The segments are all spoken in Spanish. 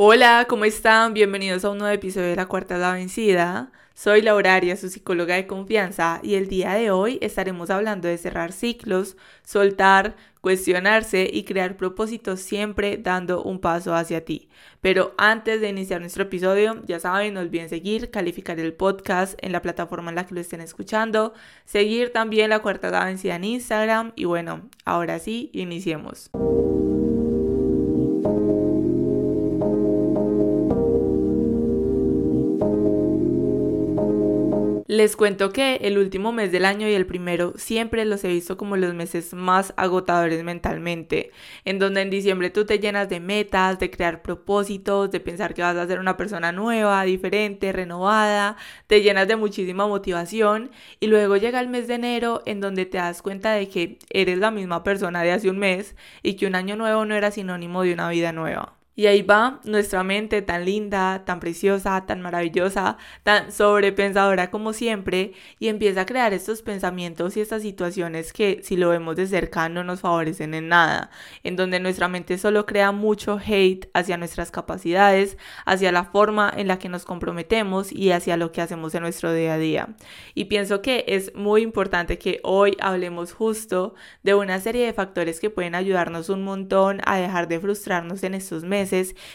Hola, ¿cómo están? Bienvenidos a un nuevo episodio de La Cuarta la Vencida. Soy Laura su psicóloga de confianza, y el día de hoy estaremos hablando de cerrar ciclos, soltar, cuestionarse y crear propósitos siempre dando un paso hacia ti. Pero antes de iniciar nuestro episodio, ya saben, no olviden seguir, calificar el podcast en la plataforma en la que lo estén escuchando, seguir también la cuarta la vencida en Instagram y bueno, ahora sí, iniciemos. Les cuento que el último mes del año y el primero siempre los he visto como los meses más agotadores mentalmente, en donde en diciembre tú te llenas de metas, de crear propósitos, de pensar que vas a ser una persona nueva, diferente, renovada, te llenas de muchísima motivación y luego llega el mes de enero en donde te das cuenta de que eres la misma persona de hace un mes y que un año nuevo no era sinónimo de una vida nueva. Y ahí va nuestra mente tan linda, tan preciosa, tan maravillosa, tan sobrepensadora como siempre, y empieza a crear estos pensamientos y estas situaciones que si lo vemos de cerca no nos favorecen en nada, en donde nuestra mente solo crea mucho hate hacia nuestras capacidades, hacia la forma en la que nos comprometemos y hacia lo que hacemos en nuestro día a día. Y pienso que es muy importante que hoy hablemos justo de una serie de factores que pueden ayudarnos un montón a dejar de frustrarnos en estos meses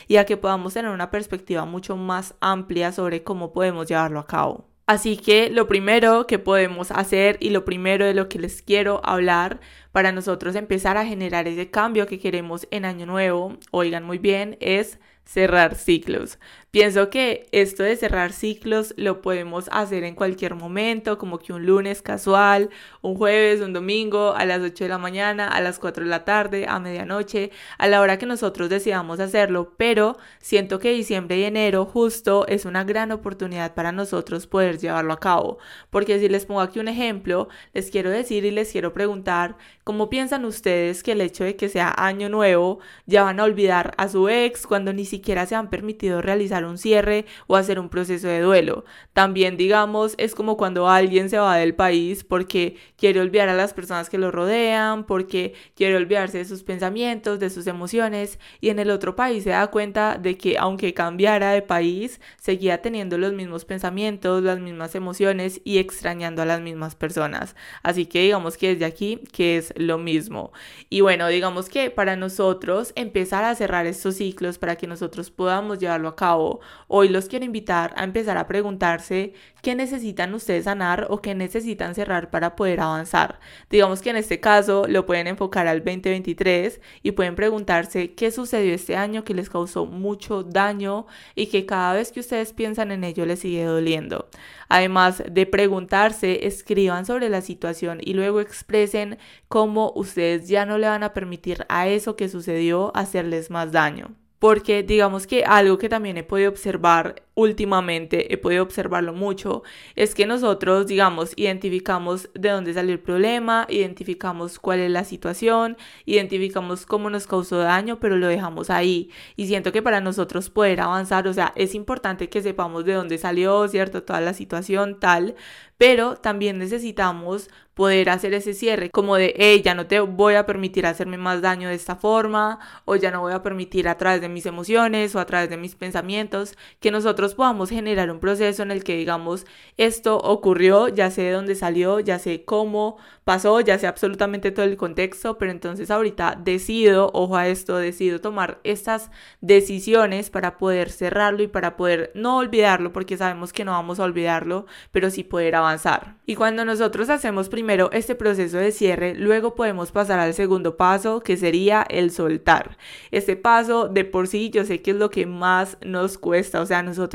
y a que podamos tener una perspectiva mucho más amplia sobre cómo podemos llevarlo a cabo. Así que lo primero que podemos hacer y lo primero de lo que les quiero hablar para nosotros empezar a generar ese cambio que queremos en año nuevo, oigan muy bien, es cerrar ciclos. Pienso que esto de cerrar ciclos lo podemos hacer en cualquier momento, como que un lunes casual, un jueves, un domingo, a las 8 de la mañana, a las 4 de la tarde, a medianoche, a la hora que nosotros decidamos hacerlo, pero siento que diciembre y enero justo es una gran oportunidad para nosotros poder llevarlo a cabo, porque si les pongo aquí un ejemplo, les quiero decir y les quiero preguntar, ¿cómo piensan ustedes que el hecho de que sea año nuevo ya van a olvidar a su ex cuando ni siquiera se han permitido realizar un cierre o hacer un proceso de duelo. También, digamos, es como cuando alguien se va del país porque quiere olvidar a las personas que lo rodean, porque quiere olvidarse de sus pensamientos, de sus emociones, y en el otro país se da cuenta de que aunque cambiara de país, seguía teniendo los mismos pensamientos, las mismas emociones y extrañando a las mismas personas. Así que digamos que desde aquí que es lo mismo. Y bueno, digamos que para nosotros empezar a cerrar estos ciclos para que nosotros podamos llevarlo a cabo Hoy los quiero invitar a empezar a preguntarse qué necesitan ustedes sanar o qué necesitan cerrar para poder avanzar. Digamos que en este caso lo pueden enfocar al 2023 y pueden preguntarse qué sucedió este año que les causó mucho daño y que cada vez que ustedes piensan en ello les sigue doliendo. Además de preguntarse, escriban sobre la situación y luego expresen cómo ustedes ya no le van a permitir a eso que sucedió hacerles más daño porque digamos que algo que también he podido observar últimamente he podido observarlo mucho, es que nosotros, digamos, identificamos de dónde salió el problema, identificamos cuál es la situación, identificamos cómo nos causó daño, pero lo dejamos ahí. Y siento que para nosotros poder avanzar, o sea, es importante que sepamos de dónde salió, ¿cierto? Toda la situación tal, pero también necesitamos poder hacer ese cierre, como de, hey, ya no te voy a permitir hacerme más daño de esta forma, o ya no voy a permitir a través de mis emociones o a través de mis pensamientos que nosotros podamos generar un proceso en el que digamos, esto ocurrió, ya sé de dónde salió, ya sé cómo pasó, ya sé absolutamente todo el contexto, pero entonces ahorita decido, ojo a esto, decido tomar estas decisiones para poder cerrarlo y para poder no olvidarlo, porque sabemos que no vamos a olvidarlo, pero sí poder avanzar. Y cuando nosotros hacemos primero este proceso de cierre, luego podemos pasar al segundo paso, que sería el soltar. Este paso de por sí yo sé que es lo que más nos cuesta, o sea, nosotros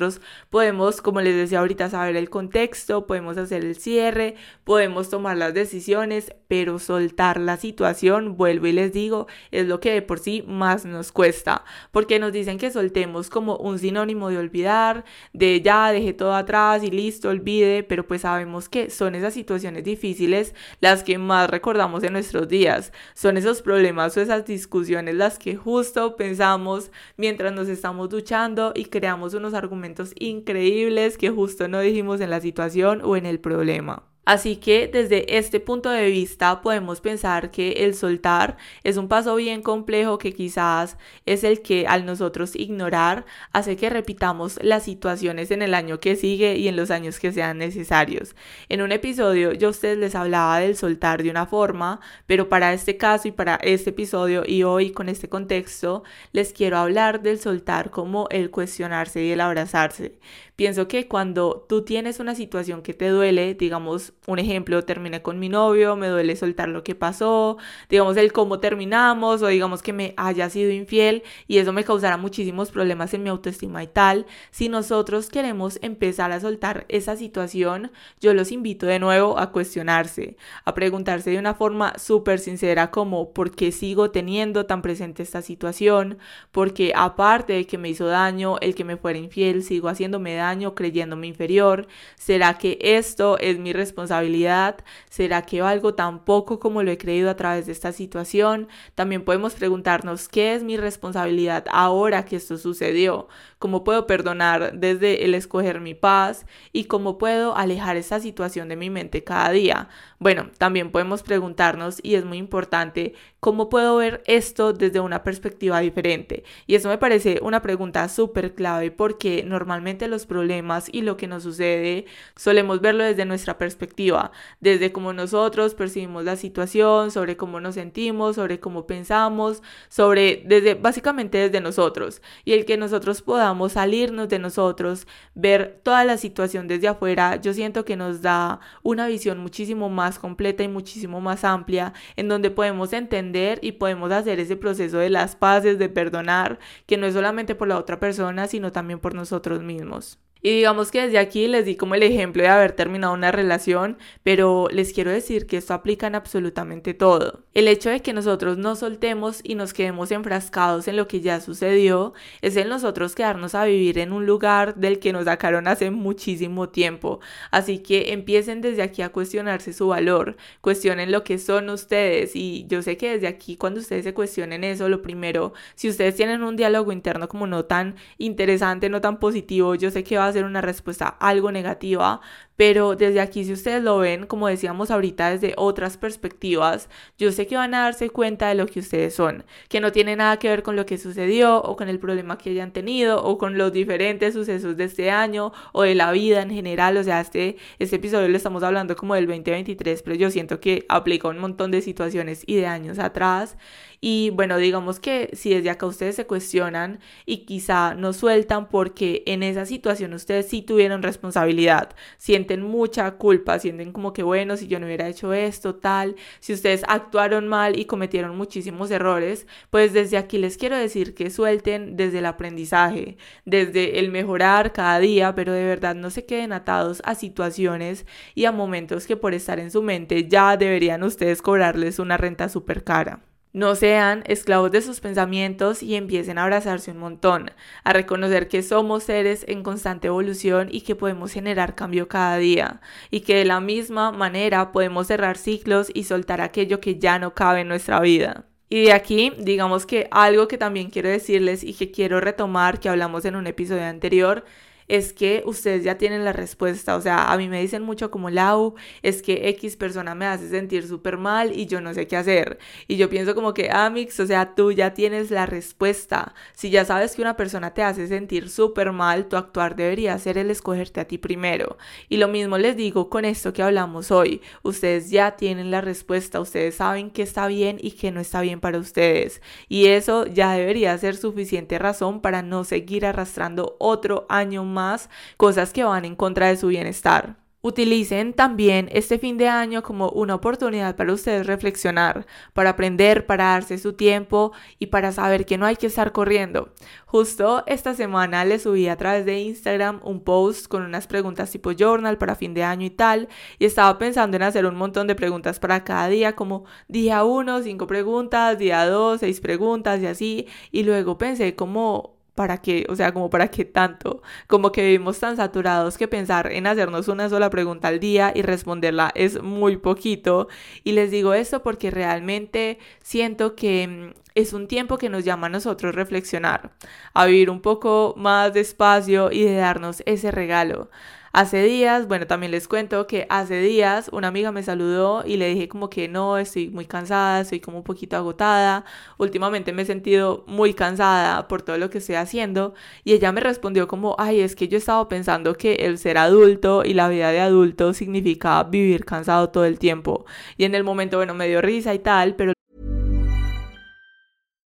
podemos, como les decía ahorita, saber el contexto, podemos hacer el cierre, podemos tomar las decisiones, pero soltar la situación, vuelvo y les digo, es lo que de por sí más nos cuesta, porque nos dicen que soltemos como un sinónimo de olvidar, de ya dejé todo atrás y listo, olvide, pero pues sabemos que son esas situaciones difíciles las que más recordamos en nuestros días, son esos problemas o esas discusiones las que justo pensamos mientras nos estamos duchando y creamos unos argumentos increíbles que justo no dijimos en la situación o en el problema. Así que desde este punto de vista podemos pensar que el soltar es un paso bien complejo que quizás es el que al nosotros ignorar hace que repitamos las situaciones en el año que sigue y en los años que sean necesarios. En un episodio yo a ustedes les hablaba del soltar de una forma, pero para este caso y para este episodio y hoy con este contexto les quiero hablar del soltar como el cuestionarse y el abrazarse. Pienso que cuando tú tienes una situación que te duele, digamos, un ejemplo, terminé con mi novio, me duele soltar lo que pasó, digamos, el cómo terminamos o digamos que me haya sido infiel y eso me causará muchísimos problemas en mi autoestima y tal. Si nosotros queremos empezar a soltar esa situación, yo los invito de nuevo a cuestionarse, a preguntarse de una forma súper sincera como ¿por qué sigo teniendo tan presente esta situación? Porque aparte de que me hizo daño, el que me fuera infiel, sigo haciéndome daño creyéndome inferior? ¿Será que esto es mi responsabilidad? ¿Será que valgo tan poco como lo he creído a través de esta situación? También podemos preguntarnos qué es mi responsabilidad ahora que esto sucedió, cómo puedo perdonar desde el escoger mi paz y cómo puedo alejar esta situación de mi mente cada día. Bueno, también podemos preguntarnos, y es muy importante, ¿cómo puedo ver esto desde una perspectiva diferente? Y eso me parece una pregunta súper clave porque normalmente los problemas y lo que nos sucede solemos verlo desde nuestra perspectiva, desde cómo nosotros percibimos la situación, sobre cómo nos sentimos, sobre cómo pensamos, sobre, desde, básicamente desde nosotros. Y el que nosotros podamos salirnos de nosotros, ver toda la situación desde afuera, yo siento que nos da una visión muchísimo más completa y muchísimo más amplia, en donde podemos entender y podemos hacer ese proceso de las paces, de perdonar, que no es solamente por la otra persona, sino también por nosotros mismos. Y digamos que desde aquí les di como el ejemplo de haber terminado una relación, pero les quiero decir que esto aplica en absolutamente todo. El hecho de que nosotros no soltemos y nos quedemos enfrascados en lo que ya sucedió es el nosotros quedarnos a vivir en un lugar del que nos sacaron hace muchísimo tiempo. Así que empiecen desde aquí a cuestionarse su valor, cuestionen lo que son ustedes y yo sé que desde aquí cuando ustedes se cuestionen eso, lo primero, si ustedes tienen un diálogo interno como no tan interesante, no tan positivo, yo sé que va a ser una respuesta algo negativa, pero desde aquí si ustedes lo ven, como decíamos ahorita, desde otras perspectivas, yo sé que van a darse cuenta de lo que ustedes son, que no tiene nada que ver con lo que sucedió o con el problema que hayan tenido o con los diferentes sucesos de este año o de la vida en general, o sea, este, este episodio lo estamos hablando como del 2023, pero yo siento que aplica un montón de situaciones y de años atrás. Y bueno, digamos que si desde acá ustedes se cuestionan y quizá no sueltan porque en esa situación ustedes sí tuvieron responsabilidad, sienten mucha culpa, sienten como que bueno, si yo no hubiera hecho esto, tal, si ustedes actuaron mal y cometieron muchísimos errores, pues desde aquí les quiero decir que suelten desde el aprendizaje, desde el mejorar cada día, pero de verdad no se queden atados a situaciones y a momentos que por estar en su mente ya deberían ustedes cobrarles una renta súper cara. No sean esclavos de sus pensamientos y empiecen a abrazarse un montón, a reconocer que somos seres en constante evolución y que podemos generar cambio cada día, y que de la misma manera podemos cerrar ciclos y soltar aquello que ya no cabe en nuestra vida. Y de aquí, digamos que algo que también quiero decirles y que quiero retomar, que hablamos en un episodio anterior, es que ustedes ya tienen la respuesta. O sea, a mí me dicen mucho como Lau, es que X persona me hace sentir súper mal y yo no sé qué hacer. Y yo pienso como que, Amix, o sea, tú ya tienes la respuesta. Si ya sabes que una persona te hace sentir súper mal, tu actuar debería ser el escogerte a ti primero. Y lo mismo les digo con esto que hablamos hoy. Ustedes ya tienen la respuesta, ustedes saben qué está bien y qué no está bien para ustedes. Y eso ya debería ser suficiente razón para no seguir arrastrando otro año más más cosas que van en contra de su bienestar. Utilicen también este fin de año como una oportunidad para ustedes reflexionar, para aprender, para darse su tiempo y para saber que no hay que estar corriendo. Justo esta semana les subí a través de Instagram un post con unas preguntas tipo journal para fin de año y tal, y estaba pensando en hacer un montón de preguntas para cada día, como día 1, 5 preguntas, día 2, 6 preguntas y así, y luego pensé como ¿para qué? O sea, como para qué tanto. Como que vivimos tan saturados que pensar en hacernos una sola pregunta al día y responderla es muy poquito. Y les digo esto porque realmente siento que mm, es un tiempo que nos llama a nosotros reflexionar, a vivir un poco más despacio y de darnos ese regalo. Hace días, bueno, también les cuento que hace días una amiga me saludó y le dije como que no, estoy muy cansada, estoy como un poquito agotada. Últimamente me he sentido muy cansada por todo lo que estoy haciendo y ella me respondió como, ay, es que yo estaba pensando que el ser adulto y la vida de adulto significa vivir cansado todo el tiempo. Y en el momento, bueno, me dio risa y tal, pero...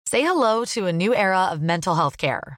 Say hello to a new era of mental health care.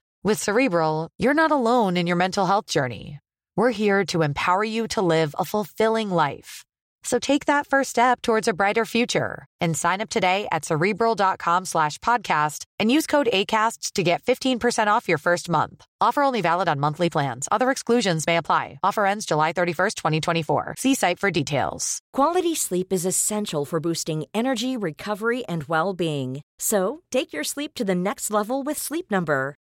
With Cerebral, you're not alone in your mental health journey. We're here to empower you to live a fulfilling life. So take that first step towards a brighter future and sign up today at cerebral.com slash podcast and use code ACasts to get 15% off your first month. Offer only valid on monthly plans. Other exclusions may apply. Offer ends July 31st, 2024. See site for details. Quality sleep is essential for boosting energy, recovery, and well being. So take your sleep to the next level with Sleep Number.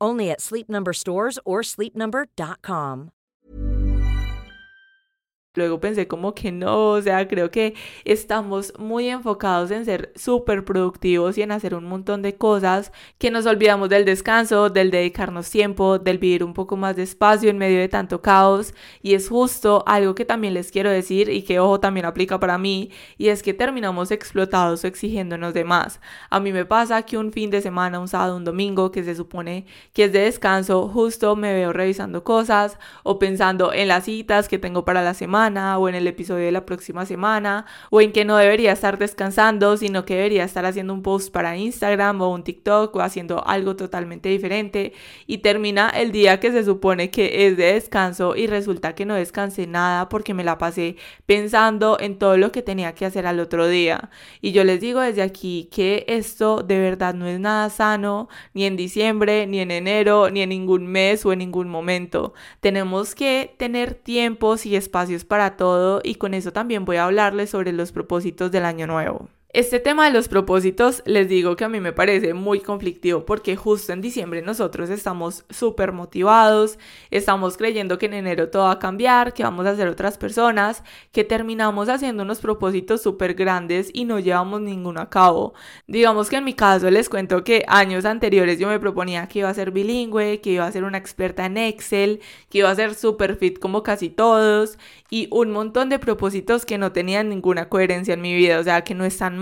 Only at Sleep Number stores or sleepnumber.com. Luego pensé como que no, o sea, creo que estamos muy enfocados en ser súper productivos y en hacer un montón de cosas que nos olvidamos del descanso, del dedicarnos tiempo, del vivir un poco más despacio en medio de tanto caos. Y es justo algo que también les quiero decir y que ojo también aplica para mí y es que terminamos explotados o exigiéndonos de más. A mí me pasa que un fin de semana, un sábado, un domingo que se supone que es de descanso, justo me veo revisando cosas o pensando en las citas que tengo para la semana o en el episodio de la próxima semana o en que no debería estar descansando, sino que debería estar haciendo un post para Instagram o un TikTok o haciendo algo totalmente diferente y termina el día que se supone que es de descanso y resulta que no descansé nada porque me la pasé pensando en todo lo que tenía que hacer al otro día. Y yo les digo desde aquí que esto de verdad no es nada sano ni en diciembre, ni en enero, ni en ningún mes o en ningún momento. Tenemos que tener tiempos y espacios para para todo y con eso también voy a hablarles sobre los propósitos del año nuevo. Este tema de los propósitos, les digo que a mí me parece muy conflictivo porque justo en diciembre nosotros estamos súper motivados, estamos creyendo que en enero todo va a cambiar, que vamos a ser otras personas, que terminamos haciendo unos propósitos súper grandes y no llevamos ninguno a cabo. Digamos que en mi caso les cuento que años anteriores yo me proponía que iba a ser bilingüe, que iba a ser una experta en Excel, que iba a ser súper fit como casi todos y un montón de propósitos que no tenían ninguna coherencia en mi vida, o sea, que no están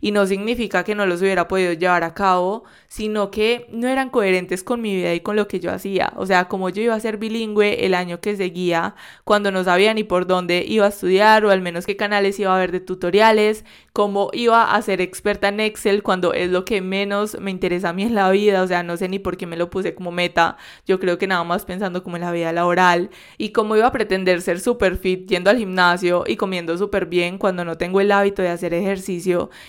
y no significa que no los hubiera podido llevar a cabo, sino que no eran coherentes con mi vida y con lo que yo hacía. O sea, como yo iba a ser bilingüe el año que seguía, cuando no sabía ni por dónde iba a estudiar o al menos qué canales iba a ver de tutoriales, como iba a ser experta en Excel cuando es lo que menos me interesa a mí en la vida, o sea, no sé ni por qué me lo puse como meta, yo creo que nada más pensando como en la vida laboral y cómo iba a pretender ser super fit yendo al gimnasio y comiendo súper bien cuando no tengo el hábito de hacer ejercicio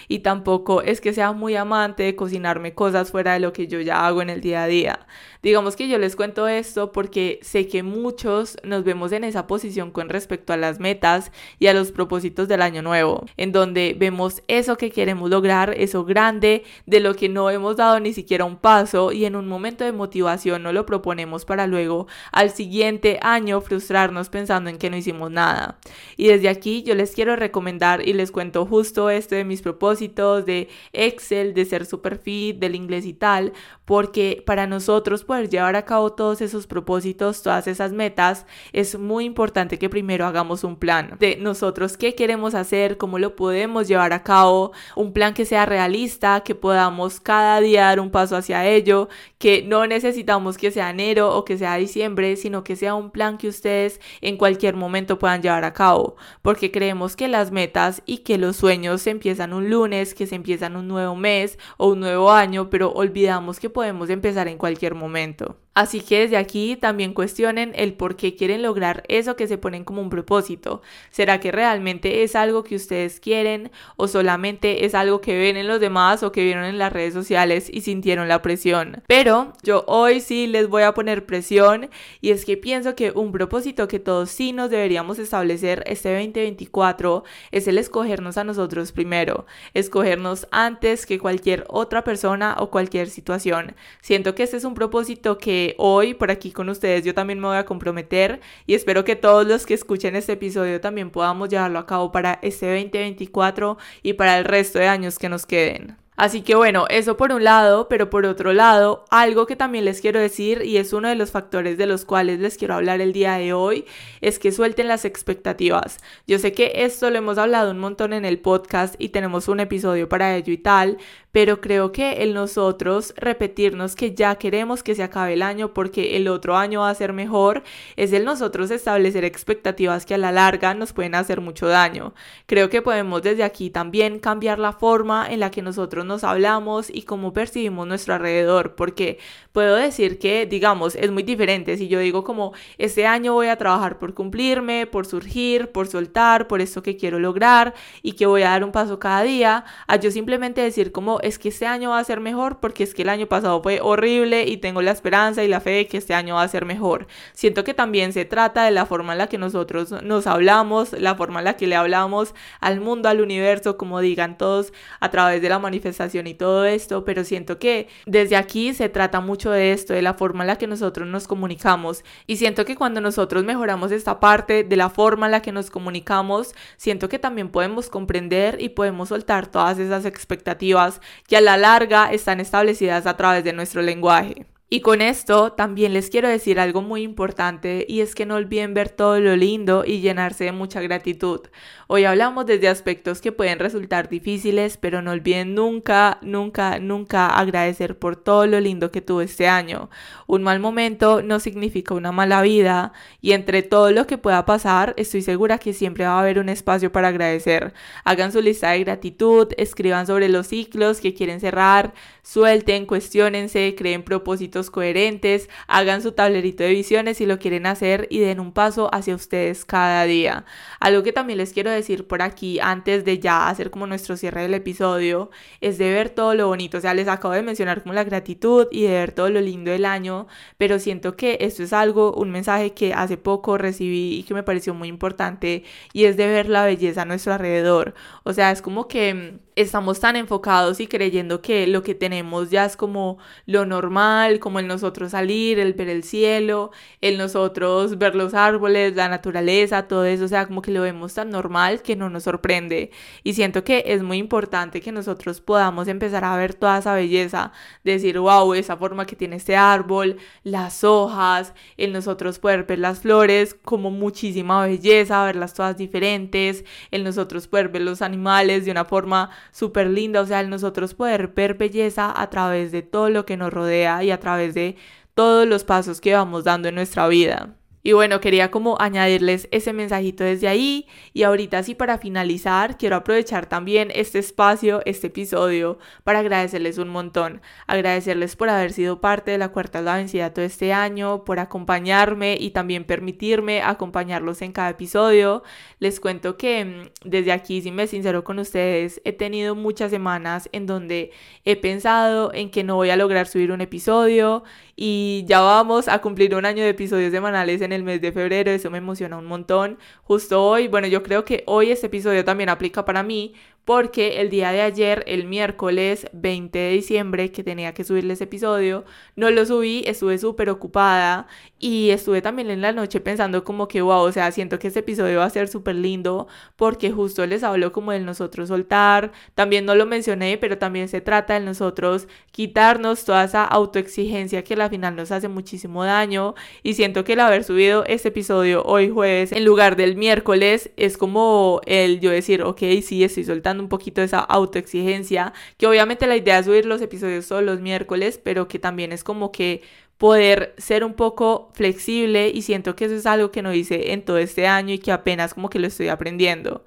y tampoco es que sea muy amante de cocinarme cosas fuera de lo que yo ya hago en el día a día. Digamos que yo les cuento esto porque sé que muchos nos vemos en esa posición con respecto a las metas y a los propósitos del año nuevo, en donde vemos eso que queremos lograr, eso grande, de lo que no hemos dado ni siquiera un paso y en un momento de motivación no lo proponemos para luego al siguiente año frustrarnos pensando en que no hicimos nada. Y desde aquí yo les quiero recomendar y les cuento justo esto de mis propósitos, de Excel, de ser super fit, del inglés y tal, porque para nosotros poder llevar a cabo todos esos propósitos, todas esas metas, es muy importante que primero hagamos un plan de nosotros qué queremos hacer, cómo lo podemos llevar a cabo, un plan que sea realista, que podamos cada día dar un paso hacia ello, que no necesitamos que sea enero o que sea diciembre, sino que sea un plan que ustedes en cualquier momento puedan llevar a cabo, porque creemos que las metas y que los sueños se empiezan un lunes, que se empiezan un nuevo mes o un nuevo año, pero olvidamos que podemos empezar en cualquier momento. Así que desde aquí también cuestionen el por qué quieren lograr eso que se ponen como un propósito. ¿Será que realmente es algo que ustedes quieren o solamente es algo que ven en los demás o que vieron en las redes sociales y sintieron la presión? Pero yo hoy sí les voy a poner presión y es que pienso que un propósito que todos sí nos deberíamos establecer este 2024 es el escogernos a nosotros primero, escogernos antes que cualquier otra persona o cualquier situación. Siento que este es un propósito que hoy por aquí con ustedes yo también me voy a comprometer y espero que todos los que escuchen este episodio también podamos llevarlo a cabo para este 2024 y para el resto de años que nos queden. Así que bueno, eso por un lado, pero por otro lado, algo que también les quiero decir y es uno de los factores de los cuales les quiero hablar el día de hoy, es que suelten las expectativas. Yo sé que esto lo hemos hablado un montón en el podcast y tenemos un episodio para ello y tal, pero creo que el nosotros repetirnos que ya queremos que se acabe el año porque el otro año va a ser mejor, es el nosotros establecer expectativas que a la larga nos pueden hacer mucho daño. Creo que podemos desde aquí también cambiar la forma en la que nosotros nos hablamos y cómo percibimos nuestro alrededor, porque puedo decir que, digamos, es muy diferente si yo digo como, este año voy a trabajar por cumplirme, por surgir, por soltar, por esto que quiero lograr y que voy a dar un paso cada día, a yo simplemente decir como, es que este año va a ser mejor porque es que el año pasado fue horrible y tengo la esperanza y la fe de que este año va a ser mejor. Siento que también se trata de la forma en la que nosotros nos hablamos, la forma en la que le hablamos al mundo, al universo, como digan todos a través de la manifestación y todo esto, pero siento que desde aquí se trata mucho de esto, de la forma en la que nosotros nos comunicamos y siento que cuando nosotros mejoramos esta parte de la forma en la que nos comunicamos, siento que también podemos comprender y podemos soltar todas esas expectativas que a la larga están establecidas a través de nuestro lenguaje. Y con esto también les quiero decir algo muy importante y es que no olviden ver todo lo lindo y llenarse de mucha gratitud. Hoy hablamos desde aspectos que pueden resultar difíciles, pero no olviden nunca, nunca, nunca agradecer por todo lo lindo que tuvo este año. Un mal momento no significa una mala vida y entre todo lo que pueda pasar, estoy segura que siempre va a haber un espacio para agradecer. Hagan su lista de gratitud, escriban sobre los ciclos que quieren cerrar, suelten, cuestionense, creen propósitos coherentes, hagan su tablerito de visiones si lo quieren hacer y den un paso hacia ustedes cada día. Algo que también les quiero decir por aquí antes de ya hacer como nuestro cierre del episodio es de ver todo lo bonito, o sea, les acabo de mencionar como la gratitud y de ver todo lo lindo del año, pero siento que esto es algo, un mensaje que hace poco recibí y que me pareció muy importante y es de ver la belleza a nuestro alrededor. O sea, es como que mm, estamos tan enfocados y creyendo que lo que tenemos ya es como lo normal, como el nosotros salir, el ver el cielo, el nosotros ver los árboles, la naturaleza, todo eso, o sea, como que lo vemos tan normal que no nos sorprende. Y siento que es muy importante que nosotros podamos empezar a ver toda esa belleza, decir, wow, esa forma que tiene este árbol, las hojas, el nosotros poder ver las flores como muchísima belleza, verlas todas diferentes, el nosotros poder ver los animales de una forma súper linda, o sea, el nosotros poder ver belleza a través de todo lo que nos rodea y a través de todos los pasos que vamos dando en nuestra vida. Y bueno, quería como añadirles ese mensajito desde ahí. Y ahorita sí, para finalizar, quiero aprovechar también este espacio, este episodio, para agradecerles un montón. Agradecerles por haber sido parte de la Cuarta la Vencida todo este año, por acompañarme y también permitirme acompañarlos en cada episodio. Les cuento que mm, desde aquí, si me sincero con ustedes, he tenido muchas semanas en donde he pensado en que no voy a lograr subir un episodio y ya vamos a cumplir un año de episodios semanales en el mes de febrero, eso me emociona un montón. Justo hoy, bueno, yo creo que hoy este episodio también aplica para mí porque el día de ayer, el miércoles 20 de diciembre, que tenía que subirles episodio, no lo subí, estuve súper ocupada y estuve también en la noche pensando como que, wow, o sea, siento que este episodio va a ser súper lindo porque justo les hablo como del nosotros soltar, también no lo mencioné, pero también se trata de nosotros quitarnos toda esa autoexigencia que al final nos hace muchísimo daño y siento que el haber subido este episodio hoy jueves en lugar del miércoles es como el yo decir, ok, sí, estoy soltando un poquito esa autoexigencia, que obviamente la idea es subir los episodios todos los miércoles, pero que también es como que poder ser un poco flexible y siento que eso es algo que no hice en todo este año y que apenas como que lo estoy aprendiendo.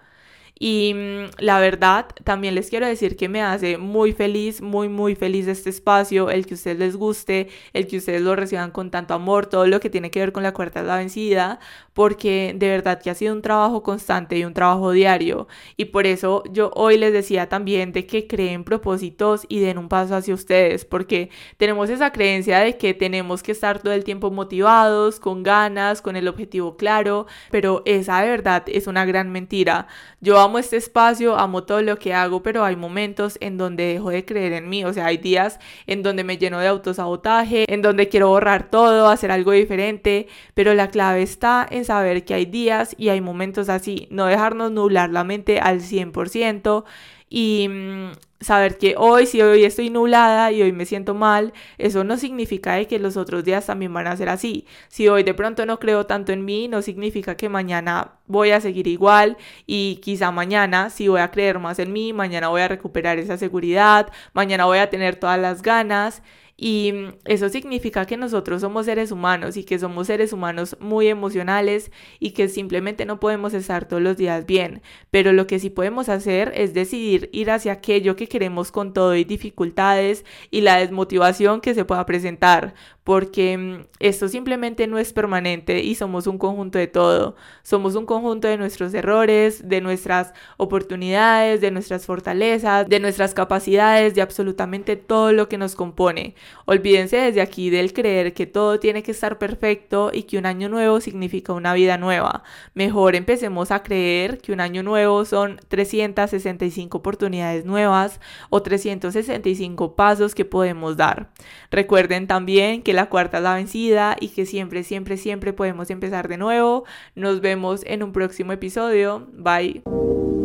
Y mm, la verdad, también les quiero decir que me hace muy feliz, muy, muy feliz este espacio, el que a ustedes les guste, el que ustedes lo reciban con tanto amor, todo lo que tiene que ver con la cuarta la vencida, porque de verdad que ha sido un trabajo constante y un trabajo diario. Y por eso yo hoy les decía también de que creen propósitos y den un paso hacia ustedes, porque tenemos esa creencia de que tenemos que estar todo el tiempo motivados, con ganas, con el objetivo claro, pero esa de verdad es una gran mentira. Yo amo este espacio, amo todo lo que hago, pero hay momentos en donde dejo de creer en mí, o sea, hay días en donde me lleno de autosabotaje, en donde quiero borrar todo, hacer algo diferente, pero la clave está en saber que hay días y hay momentos así, no dejarnos nublar la mente al 100% y mm, saber que hoy, si hoy estoy nublada y hoy me siento mal, eso no significa que los otros días también van a ser así. Si hoy de pronto no creo tanto en mí, no significa que mañana voy a seguir igual y quizá mañana si voy a creer más en mí, mañana voy a recuperar esa seguridad, mañana voy a tener todas las ganas. Y eso significa que nosotros somos seres humanos y que somos seres humanos muy emocionales y que simplemente no podemos estar todos los días bien. Pero lo que sí podemos hacer es decidir ir hacia aquello que queremos con todo y dificultades y la desmotivación que se pueda presentar porque mm, esto simplemente no es permanente y somos un conjunto de todo. Somos un conjunto de nuestros errores, de nuestras oportunidades, de nuestras fortalezas, de nuestras capacidades, de absolutamente todo lo que nos compone. Olvídense desde aquí del creer que todo tiene que estar perfecto y que un año nuevo significa una vida nueva. Mejor empecemos a creer que un año nuevo son 365 oportunidades nuevas o 365 pasos que podemos dar. Recuerden también que la cuarta es la vencida y que siempre, siempre, siempre podemos empezar de nuevo. Nos vemos en un próximo episodio. Bye.